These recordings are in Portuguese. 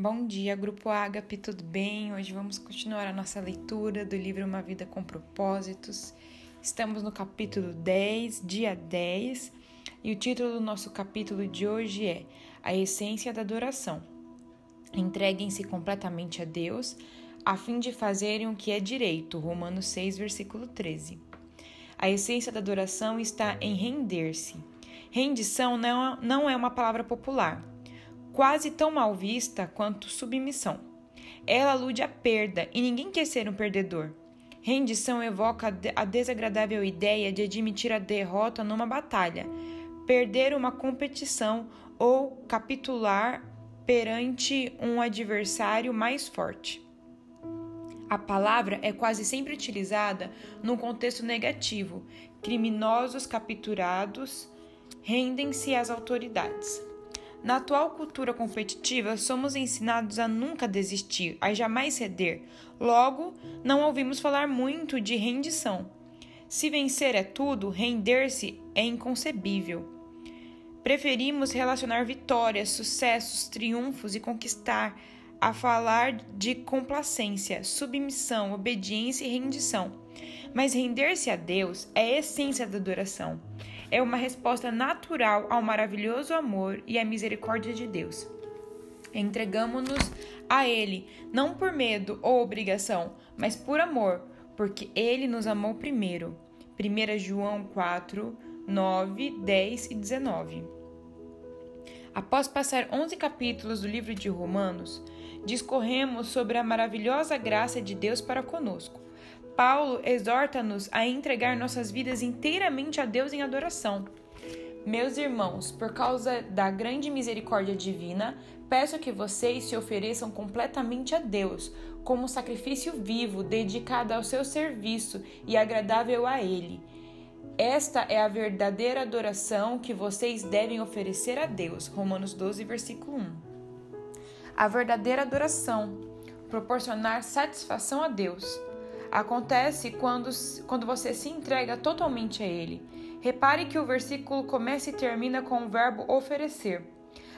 Bom dia, Grupo Ágape, tudo bem? Hoje vamos continuar a nossa leitura do livro Uma Vida com Propósitos. Estamos no capítulo 10, dia 10, e o título do nosso capítulo de hoje é A Essência da Adoração. Entreguem-se completamente a Deus, a fim de fazerem o que é direito. Romanos 6, versículo 13. A essência da adoração está em render-se. Rendição não é uma palavra popular quase tão mal vista quanto submissão. Ela alude à perda e ninguém quer ser um perdedor. Rendição evoca a desagradável ideia de admitir a derrota numa batalha, perder uma competição ou capitular perante um adversário mais forte. A palavra é quase sempre utilizada num contexto negativo. Criminosos capturados rendem-se às autoridades. Na atual cultura competitiva, somos ensinados a nunca desistir, a jamais ceder. Logo, não ouvimos falar muito de rendição. Se vencer é tudo, render-se é inconcebível. Preferimos relacionar vitórias, sucessos, triunfos e conquistar a falar de complacência, submissão, obediência e rendição. Mas render-se a Deus é a essência da adoração é uma resposta natural ao maravilhoso amor e à misericórdia de Deus. Entregamos-nos a Ele, não por medo ou obrigação, mas por amor, porque Ele nos amou primeiro. 1 João 4, 9, 10 e 19. Após passar 11 capítulos do livro de Romanos, discorremos sobre a maravilhosa graça de Deus para conosco. Paulo exorta-nos a entregar nossas vidas inteiramente a Deus em adoração. Meus irmãos, por causa da grande misericórdia divina, peço que vocês se ofereçam completamente a Deus, como sacrifício vivo, dedicado ao seu serviço e agradável a Ele. Esta é a verdadeira adoração que vocês devem oferecer a Deus. Romanos 12, versículo 1. A verdadeira adoração, proporcionar satisfação a Deus. Acontece quando, quando você se entrega totalmente a Ele. Repare que o versículo começa e termina com o verbo oferecer.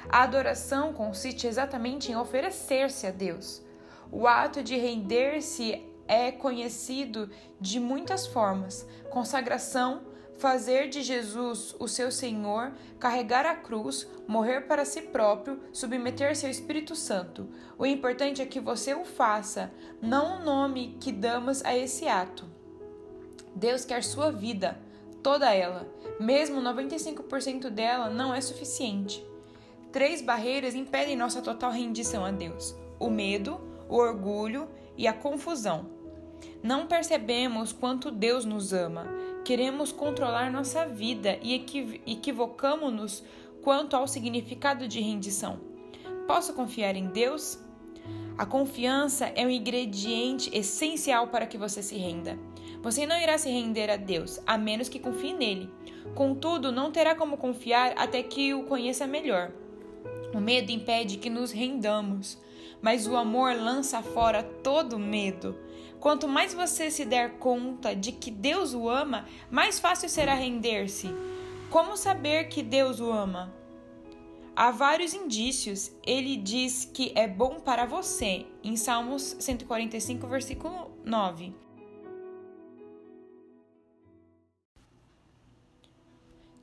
A adoração consiste exatamente em oferecer-se a Deus. O ato de render-se é conhecido de muitas formas: consagração, fazer de Jesus o seu Senhor, carregar a cruz, morrer para si próprio, submeter-se ao Espírito Santo. O importante é que você o faça, não o nome que damos a esse ato. Deus quer sua vida, toda ela, mesmo 95% dela não é suficiente. Três barreiras impedem nossa total rendição a Deus: o medo, o orgulho e a confusão. Não percebemos quanto Deus nos ama. Queremos controlar nossa vida e equivocamos-nos quanto ao significado de rendição. Posso confiar em Deus? A confiança é um ingrediente essencial para que você se renda. Você não irá se render a Deus, a menos que confie nele. Contudo, não terá como confiar até que o conheça melhor. O medo impede que nos rendamos, mas o amor lança fora todo medo. Quanto mais você se der conta de que Deus o ama, mais fácil será render-se. Como saber que Deus o ama? Há vários indícios. Ele diz que é bom para você, em Salmos 145, versículo 9.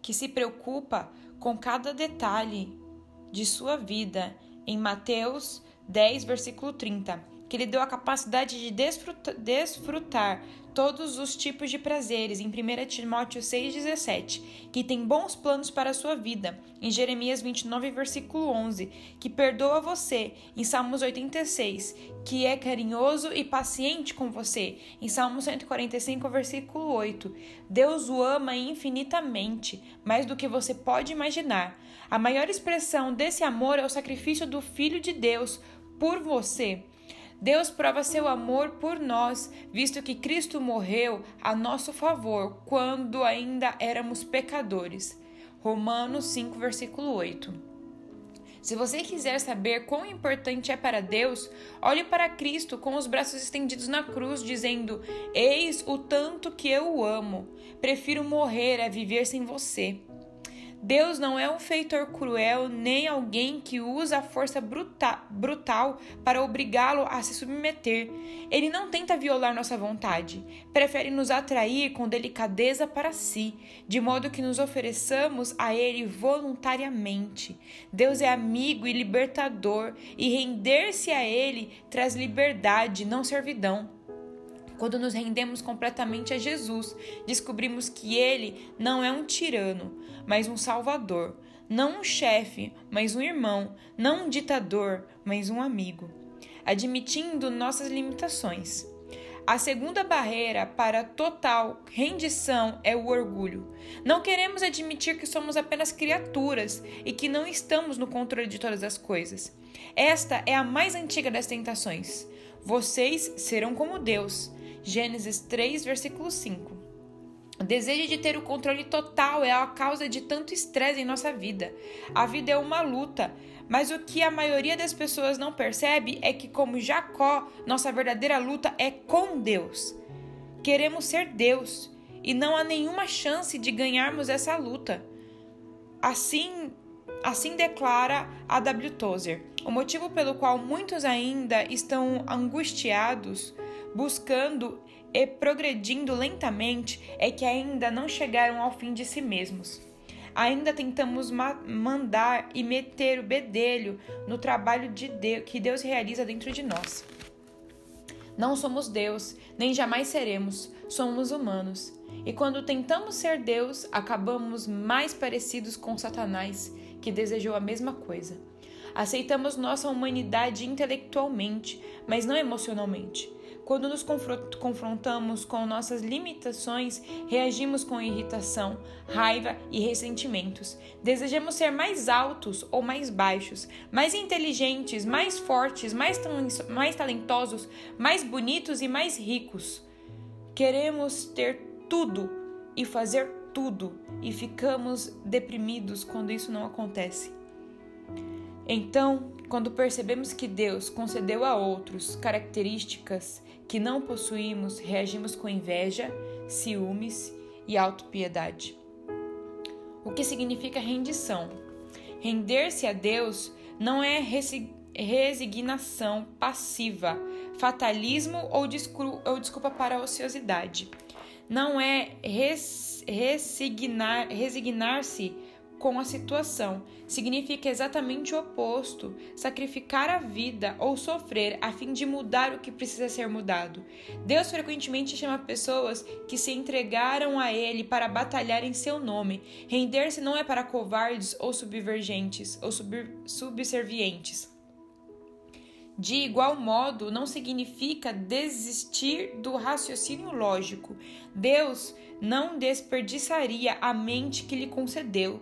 Que se preocupa com cada detalhe de sua vida, em Mateus 10, versículo 30 que lhe deu a capacidade de desfrutar, todos os tipos de prazeres, em 1 Timóteo 6,17, que tem bons planos para a sua vida, em Jeremias 29, versículo 11, que perdoa você, em Salmos 86, que é carinhoso e paciente com você, em Salmos 145, versículo 8. Deus o ama infinitamente, mais do que você pode imaginar. A maior expressão desse amor é o sacrifício do Filho de Deus por você. Deus prova seu amor por nós, visto que Cristo morreu a nosso favor quando ainda éramos pecadores. Romanos 5, versículo 8. Se você quiser saber quão importante é para Deus, olhe para Cristo com os braços estendidos na cruz, dizendo: Eis o tanto que eu o amo. Prefiro morrer a viver sem você. Deus não é um feitor cruel nem alguém que usa a força bruta brutal para obrigá-lo a se submeter. Ele não tenta violar nossa vontade, prefere nos atrair com delicadeza para si, de modo que nos ofereçamos a Ele voluntariamente. Deus é amigo e libertador, e render-se a Ele traz liberdade, não servidão. Quando nos rendemos completamente a Jesus, descobrimos que Ele não é um tirano, mas um salvador, não um chefe, mas um irmão, não um ditador, mas um amigo, admitindo nossas limitações. A segunda barreira para total rendição é o orgulho. Não queremos admitir que somos apenas criaturas e que não estamos no controle de todas as coisas. Esta é a mais antiga das tentações. Vocês serão como Deus. Gênesis 3, versículo 5. O desejo de ter o controle total é a causa de tanto estresse em nossa vida. A vida é uma luta, mas o que a maioria das pessoas não percebe é que, como Jacó, nossa verdadeira luta é com Deus. Queremos ser Deus e não há nenhuma chance de ganharmos essa luta. Assim, assim declara a W. Tozer. O motivo pelo qual muitos ainda estão angustiados buscando e progredindo lentamente é que ainda não chegaram ao fim de si mesmos. Ainda tentamos ma mandar e meter o bedelho no trabalho de Deus, que Deus realiza dentro de nós. Não somos Deus, nem jamais seremos, somos humanos. E quando tentamos ser Deus, acabamos mais parecidos com Satanás, que desejou a mesma coisa. Aceitamos nossa humanidade intelectualmente, mas não emocionalmente. Quando nos confrontamos com nossas limitações, reagimos com irritação, raiva e ressentimentos. Desejamos ser mais altos ou mais baixos, mais inteligentes, mais fortes, mais, mais talentosos, mais bonitos e mais ricos. Queremos ter tudo e fazer tudo e ficamos deprimidos quando isso não acontece. Então, quando percebemos que Deus concedeu a outros características que não possuímos, reagimos com inveja, ciúmes e autopiedade. O que significa rendição? Render-se a Deus não é resignação passiva, fatalismo ou, desculpa para a ociosidade. Não é resignar, resignar-se com a situação. Significa exatamente o oposto: sacrificar a vida ou sofrer a fim de mudar o que precisa ser mudado. Deus frequentemente chama pessoas que se entregaram a Ele para batalhar em seu nome. Render-se não é para covardes ou subvergentes ou sub subservientes. De igual modo, não significa desistir do raciocínio lógico. Deus não desperdiçaria a mente que lhe concedeu.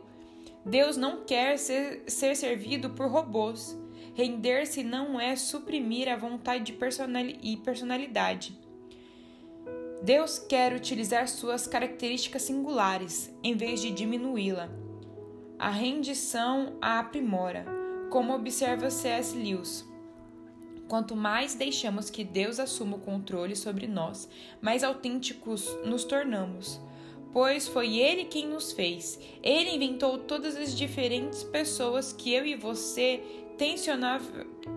Deus não quer ser, ser servido por robôs. Render-se não é suprimir a vontade e personalidade. Deus quer utilizar suas características singulares em vez de diminuí-la. A rendição a aprimora, como observa C.S. Lewis. Quanto mais deixamos que Deus assuma o controle sobre nós, mais autênticos nos tornamos pois foi Ele quem nos fez. Ele inventou todas as diferentes pessoas que eu e você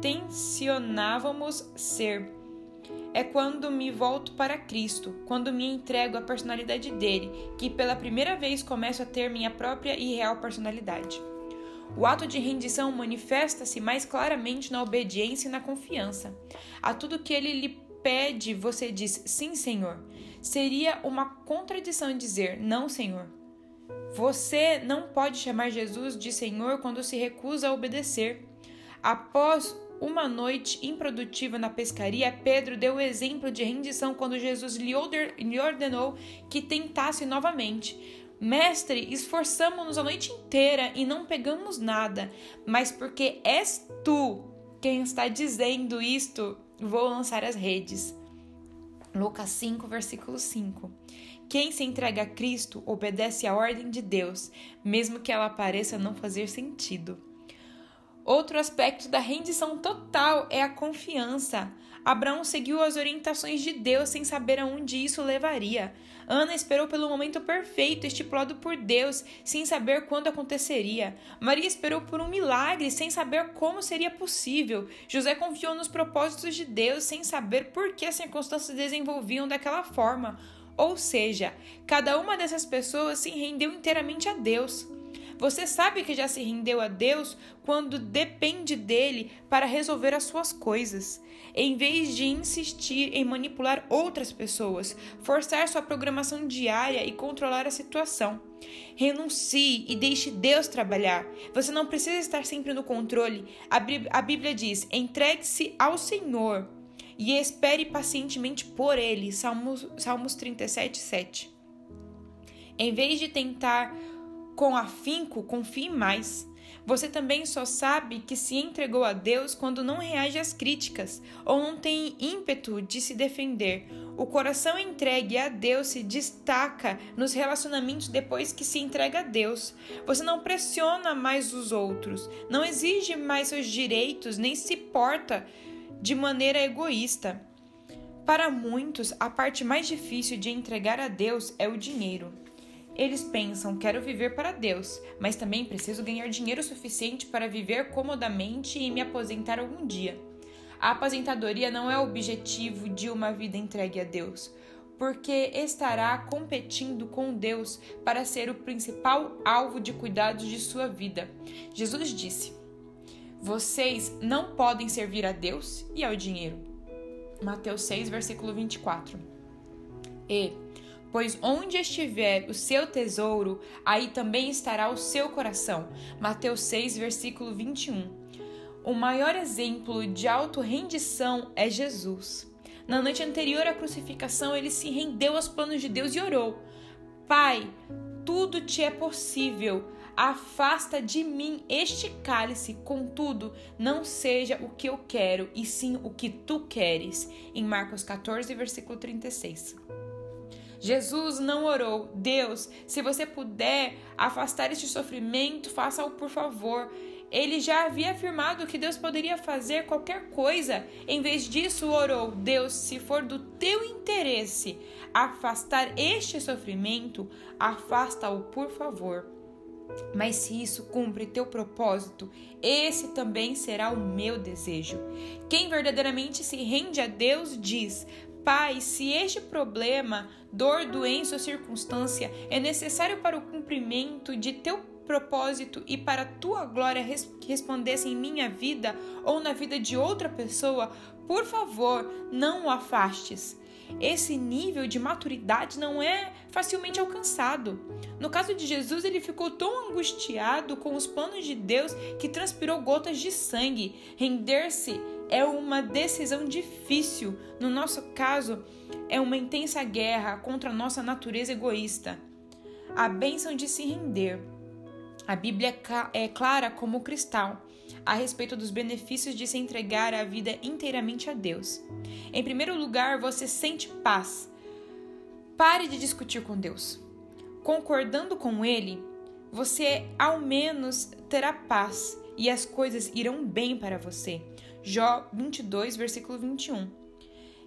tensionávamos ser. É quando me volto para Cristo, quando me entrego à personalidade dele, que pela primeira vez começo a ter minha própria e real personalidade. O ato de rendição manifesta-se mais claramente na obediência e na confiança. A tudo que ele lhe pede, você diz sim, Senhor. Seria uma contradição dizer não, Senhor. Você não pode chamar Jesus de Senhor quando se recusa a obedecer. Após uma noite improdutiva na pescaria, Pedro deu o exemplo de rendição quando Jesus lhe ordenou que tentasse novamente. Mestre, esforçamos-nos a noite inteira e não pegamos nada, mas porque és tu quem está dizendo isto, vou lançar as redes. Lucas 5, versículo 5. Quem se entrega a Cristo obedece à ordem de Deus, mesmo que ela pareça não fazer sentido. Outro aspecto da rendição total é a confiança. Abraão seguiu as orientações de Deus sem saber aonde isso levaria. Ana esperou pelo momento perfeito estipulado por Deus, sem saber quando aconteceria. Maria esperou por um milagre, sem saber como seria possível. José confiou nos propósitos de Deus, sem saber por que as circunstâncias se desenvolviam daquela forma. Ou seja, cada uma dessas pessoas se rendeu inteiramente a Deus. Você sabe que já se rendeu a Deus quando depende dele para resolver as suas coisas, em vez de insistir em manipular outras pessoas, forçar sua programação diária e controlar a situação. Renuncie e deixe Deus trabalhar. Você não precisa estar sempre no controle. A Bíblia diz: entregue-se ao Senhor e espere pacientemente por ele. Salmos, Salmos 37, 7. Em vez de tentar com afinco, confie mais. Você também só sabe que se entregou a Deus quando não reage às críticas ou não tem ímpeto de se defender. O coração entregue a Deus se destaca nos relacionamentos depois que se entrega a Deus. Você não pressiona mais os outros, não exige mais seus direitos, nem se porta de maneira egoísta. Para muitos, a parte mais difícil de entregar a Deus é o dinheiro. Eles pensam: quero viver para Deus, mas também preciso ganhar dinheiro suficiente para viver comodamente e me aposentar algum dia. A aposentadoria não é o objetivo de uma vida entregue a Deus, porque estará competindo com Deus para ser o principal alvo de cuidados de sua vida. Jesus disse: Vocês não podem servir a Deus e ao dinheiro. Mateus 6, versículo 24. E Pois onde estiver o seu tesouro, aí também estará o seu coração. Mateus 6, versículo 21. O maior exemplo de auto-rendição é Jesus. Na noite anterior à crucificação, ele se rendeu aos planos de Deus e orou: Pai, tudo te é possível. Afasta de mim este cálice, contudo, não seja o que eu quero, e sim o que tu queres. Em Marcos 14, versículo 36. Jesus não orou, Deus, se você puder afastar este sofrimento, faça-o por favor. Ele já havia afirmado que Deus poderia fazer qualquer coisa. Em vez disso, orou: Deus, se for do teu interesse afastar este sofrimento, afasta-o por favor. Mas se isso cumpre teu propósito, esse também será o meu desejo. Quem verdadeiramente se rende a Deus diz: Pai, se este problema, dor, doença ou circunstância é necessário para o cumprimento de teu propósito e para tua glória que respondesse em minha vida ou na vida de outra pessoa, por favor, não o afastes. Esse nível de maturidade não é facilmente alcançado. No caso de Jesus, ele ficou tão angustiado com os planos de Deus que transpirou gotas de sangue. Render-se é uma decisão difícil. No nosso caso, é uma intensa guerra contra a nossa natureza egoísta. A bênção de se render. A Bíblia é clara como cristal a respeito dos benefícios de se entregar a vida inteiramente a Deus. Em primeiro lugar, você sente paz. Pare de discutir com Deus. Concordando com Ele, você ao menos terá paz e as coisas irão bem para você. Jó 22, versículo 21.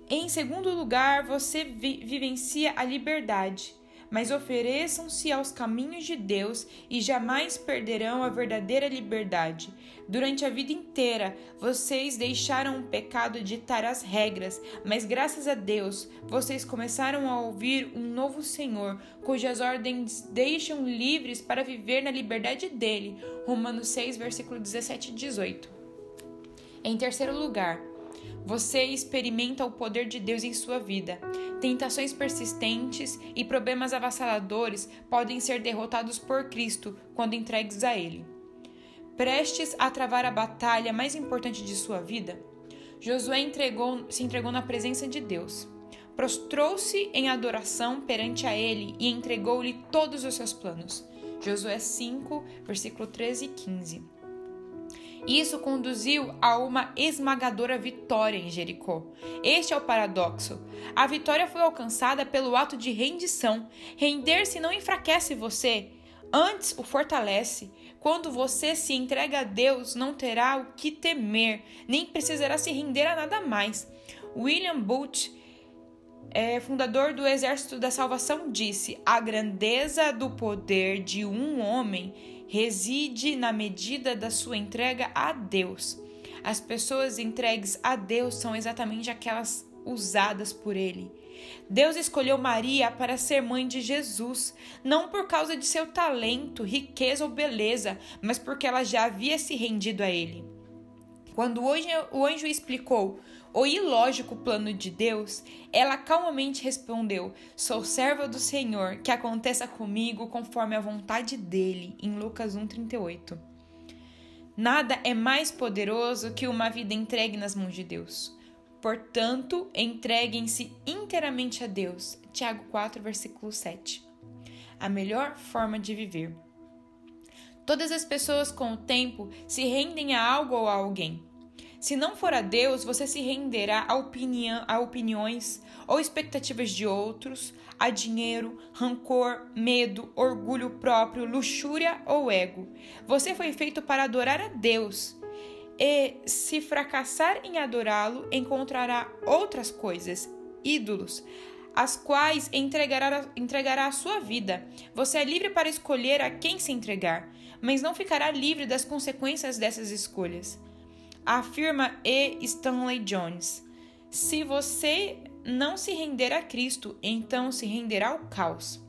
Em segundo lugar, você vi vivencia a liberdade, mas ofereçam-se aos caminhos de Deus e jamais perderão a verdadeira liberdade. Durante a vida inteira, vocês deixaram o pecado ditar as regras, mas graças a Deus, vocês começaram a ouvir um novo Senhor, cujas ordens deixam livres para viver na liberdade dele. Romanos 6, versículo 17 e 18. Em terceiro lugar, você experimenta o poder de Deus em sua vida. Tentações persistentes e problemas avassaladores podem ser derrotados por Cristo quando entregues a Ele. Prestes a travar a batalha mais importante de sua vida, Josué entregou, se entregou na presença de Deus. Prostrou-se em adoração perante a ele e entregou-lhe todos os seus planos. Josué 5, versículo 13 e 15. Isso conduziu a uma esmagadora vitória em Jericó. Este é o paradoxo. A vitória foi alcançada pelo ato de rendição. Render-se não enfraquece você, antes o fortalece. Quando você se entrega a Deus, não terá o que temer, nem precisará se render a nada mais. William Booth, é, fundador do Exército da Salvação, disse: A grandeza do poder de um homem reside na medida da sua entrega a Deus. As pessoas entregues a Deus são exatamente aquelas usadas por Ele. Deus escolheu Maria para ser mãe de Jesus, não por causa de seu talento, riqueza ou beleza, mas porque ela já havia se rendido a Ele. Quando o anjo explicou o ilógico plano de Deus, ela calmamente respondeu: Sou serva do Senhor, que aconteça comigo conforme a vontade dele, em Lucas 1,38. Nada é mais poderoso que uma vida entregue nas mãos de Deus. Portanto, entreguem-se inteiramente a Deus. Tiago 4, versículo 7. A melhor forma de viver. Todas as pessoas, com o tempo, se rendem a algo ou a alguém. Se não for a Deus, você se renderá a, opinião, a opiniões ou expectativas de outros, a dinheiro, rancor, medo, orgulho próprio, luxúria ou ego. Você foi feito para adorar a Deus. E se fracassar em adorá-lo, encontrará outras coisas, ídolos, as quais entregará, entregará a sua vida. Você é livre para escolher a quem se entregar, mas não ficará livre das consequências dessas escolhas afirma E. Stanley Jones. Se você não se render a Cristo, então se renderá ao caos.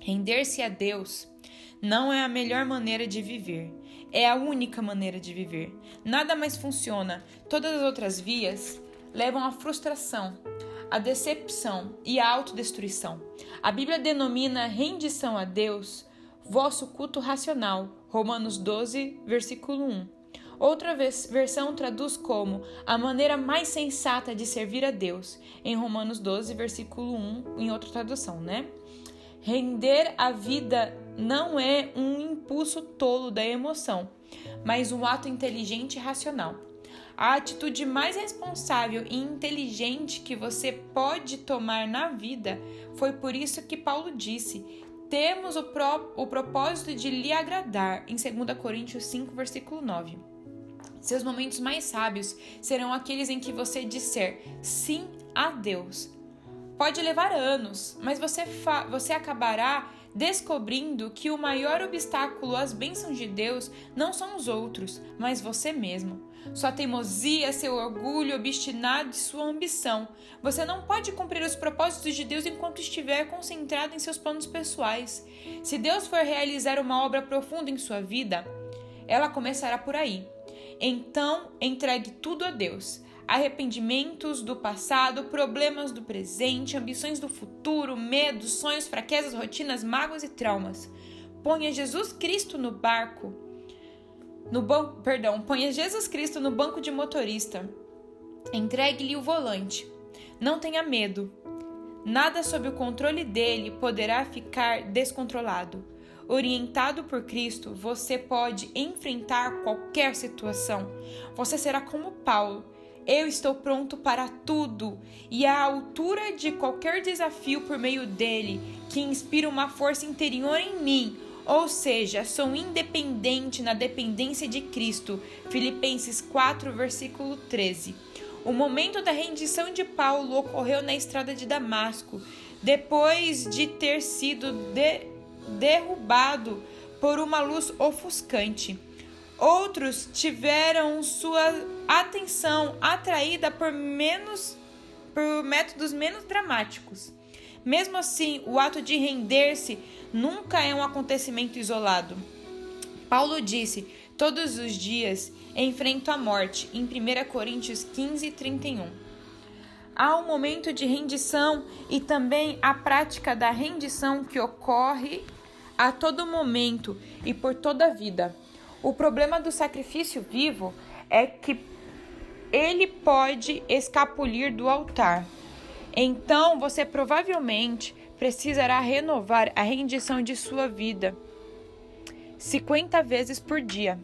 Render-se a Deus não é a melhor maneira de viver, é a única maneira de viver. Nada mais funciona. Todas as outras vias levam à frustração, à decepção e à autodestruição. A Bíblia denomina rendição a Deus vosso culto racional. Romanos 12, versículo 1. Outra versão traduz como a maneira mais sensata de servir a Deus, em Romanos 12, versículo 1, em outra tradução, né? Render a vida não é um impulso tolo da emoção, mas um ato inteligente e racional. A atitude mais responsável e inteligente que você pode tomar na vida foi por isso que Paulo disse: temos o, pró o propósito de lhe agradar, em 2 Coríntios 5, versículo 9. Seus momentos mais sábios serão aqueles em que você disser sim a Deus. Pode levar anos, mas você, você acabará descobrindo que o maior obstáculo às bênçãos de Deus não são os outros, mas você mesmo. Sua teimosia, seu orgulho obstinado e sua ambição. Você não pode cumprir os propósitos de Deus enquanto estiver concentrado em seus planos pessoais. Se Deus for realizar uma obra profunda em sua vida, ela começará por aí. Então, entregue tudo a Deus. Arrependimentos do passado, problemas do presente, ambições do futuro, medos, sonhos, fraquezas, rotinas, mágoas e traumas. Ponha Jesus Cristo no barco. No banco, perdão, ponha Jesus Cristo no banco de motorista. Entregue-lhe o volante. Não tenha medo. Nada sob o controle dele poderá ficar descontrolado. Orientado por Cristo, você pode enfrentar qualquer situação. Você será como Paulo. Eu estou pronto para tudo e à altura de qualquer desafio por meio dele, que inspira uma força interior em mim. Ou seja, sou independente na dependência de Cristo. Filipenses 4, versículo 13. O momento da rendição de Paulo ocorreu na estrada de Damasco, depois de ter sido de derrubado por uma luz ofuscante. Outros tiveram sua atenção atraída por menos por métodos menos dramáticos. Mesmo assim, o ato de render-se nunca é um acontecimento isolado. Paulo disse: Todos os dias enfrento a morte, em 1 Coríntios 15, 31 há um momento de rendição e também a prática da rendição que ocorre a todo momento e por toda a vida. O problema do sacrifício vivo é que ele pode escapulir do altar. Então você provavelmente precisará renovar a rendição de sua vida 50 vezes por dia.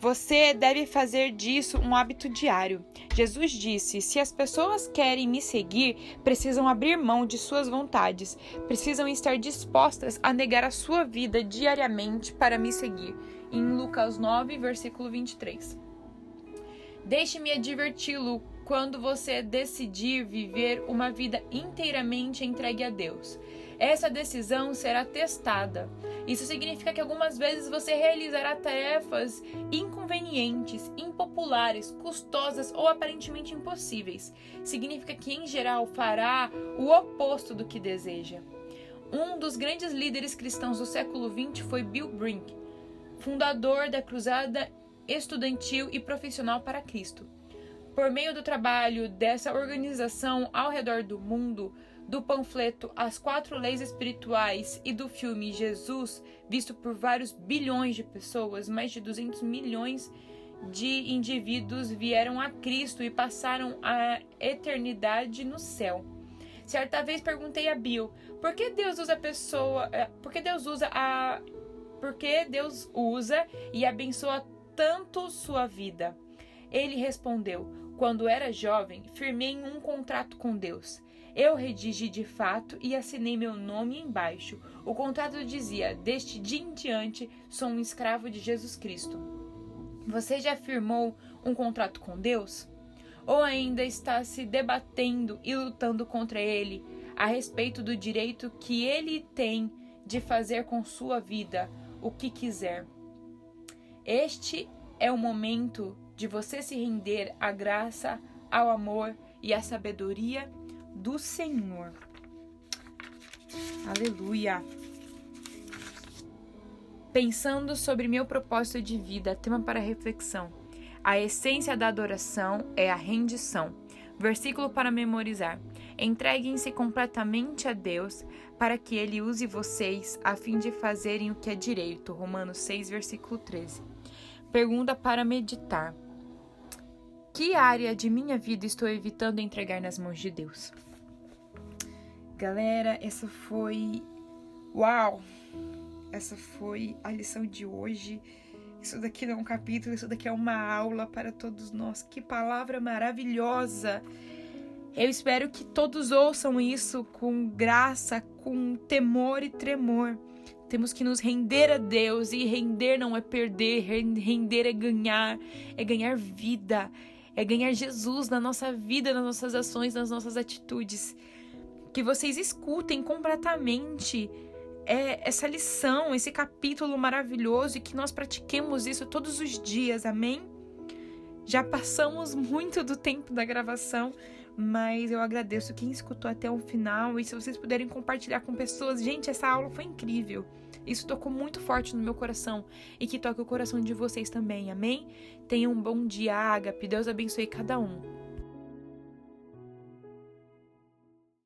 Você deve fazer disso um hábito diário. Jesus disse: Se as pessoas querem me seguir, precisam abrir mão de suas vontades, precisam estar dispostas a negar a sua vida diariamente para me seguir. Em Lucas 9, versículo 23. Deixe-me adverti-lo quando você decidir viver uma vida inteiramente entregue a Deus. Essa decisão será testada. Isso significa que algumas vezes você realizará tarefas inconvenientes, impopulares, custosas ou aparentemente impossíveis. Significa que, em geral, fará o oposto do que deseja. Um dos grandes líderes cristãos do século XX foi Bill Brink, fundador da Cruzada Estudantil e Profissional para Cristo. Por meio do trabalho dessa organização ao redor do mundo, do panfleto As Quatro Leis Espirituais e do filme Jesus, visto por vários bilhões de pessoas, mais de 200 milhões de indivíduos vieram a Cristo e passaram a eternidade no céu. Certa vez perguntei a Bill, por que Deus usa a pessoa, eh, por que Deus usa a por que Deus usa e abençoa tanto sua vida? Ele respondeu: Quando era jovem, firmei um contrato com Deus. Eu redigi de fato e assinei meu nome embaixo. O contrato dizia: Deste dia em diante, sou um escravo de Jesus Cristo. Você já firmou um contrato com Deus? Ou ainda está se debatendo e lutando contra ele a respeito do direito que ele tem de fazer com sua vida o que quiser? Este é o momento de você se render à graça, ao amor e à sabedoria do Senhor. Aleluia. Pensando sobre meu propósito de vida, tema para reflexão. A essência da adoração é a rendição. Versículo para memorizar. Entreguem-se completamente a Deus para que Ele use vocês a fim de fazerem o que é direito. Romanos 6, versículo 13. Pergunta para meditar. Que área de minha vida estou evitando entregar nas mãos de Deus? Galera, essa foi. Uau! Essa foi a lição de hoje. Isso daqui não é um capítulo, isso daqui é uma aula para todos nós. Que palavra maravilhosa! Eu espero que todos ouçam isso com graça, com temor e tremor. Temos que nos render a Deus e render não é perder, render é ganhar, é ganhar vida, é ganhar Jesus na nossa vida, nas nossas ações, nas nossas atitudes. Que vocês escutem completamente é, essa lição, esse capítulo maravilhoso e que nós pratiquemos isso todos os dias, amém? Já passamos muito do tempo da gravação, mas eu agradeço quem escutou até o final e se vocês puderem compartilhar com pessoas, gente, essa aula foi incrível. Isso tocou muito forte no meu coração e que toque o coração de vocês também, amém? Tenham um bom dia, Ágape. Deus abençoe cada um.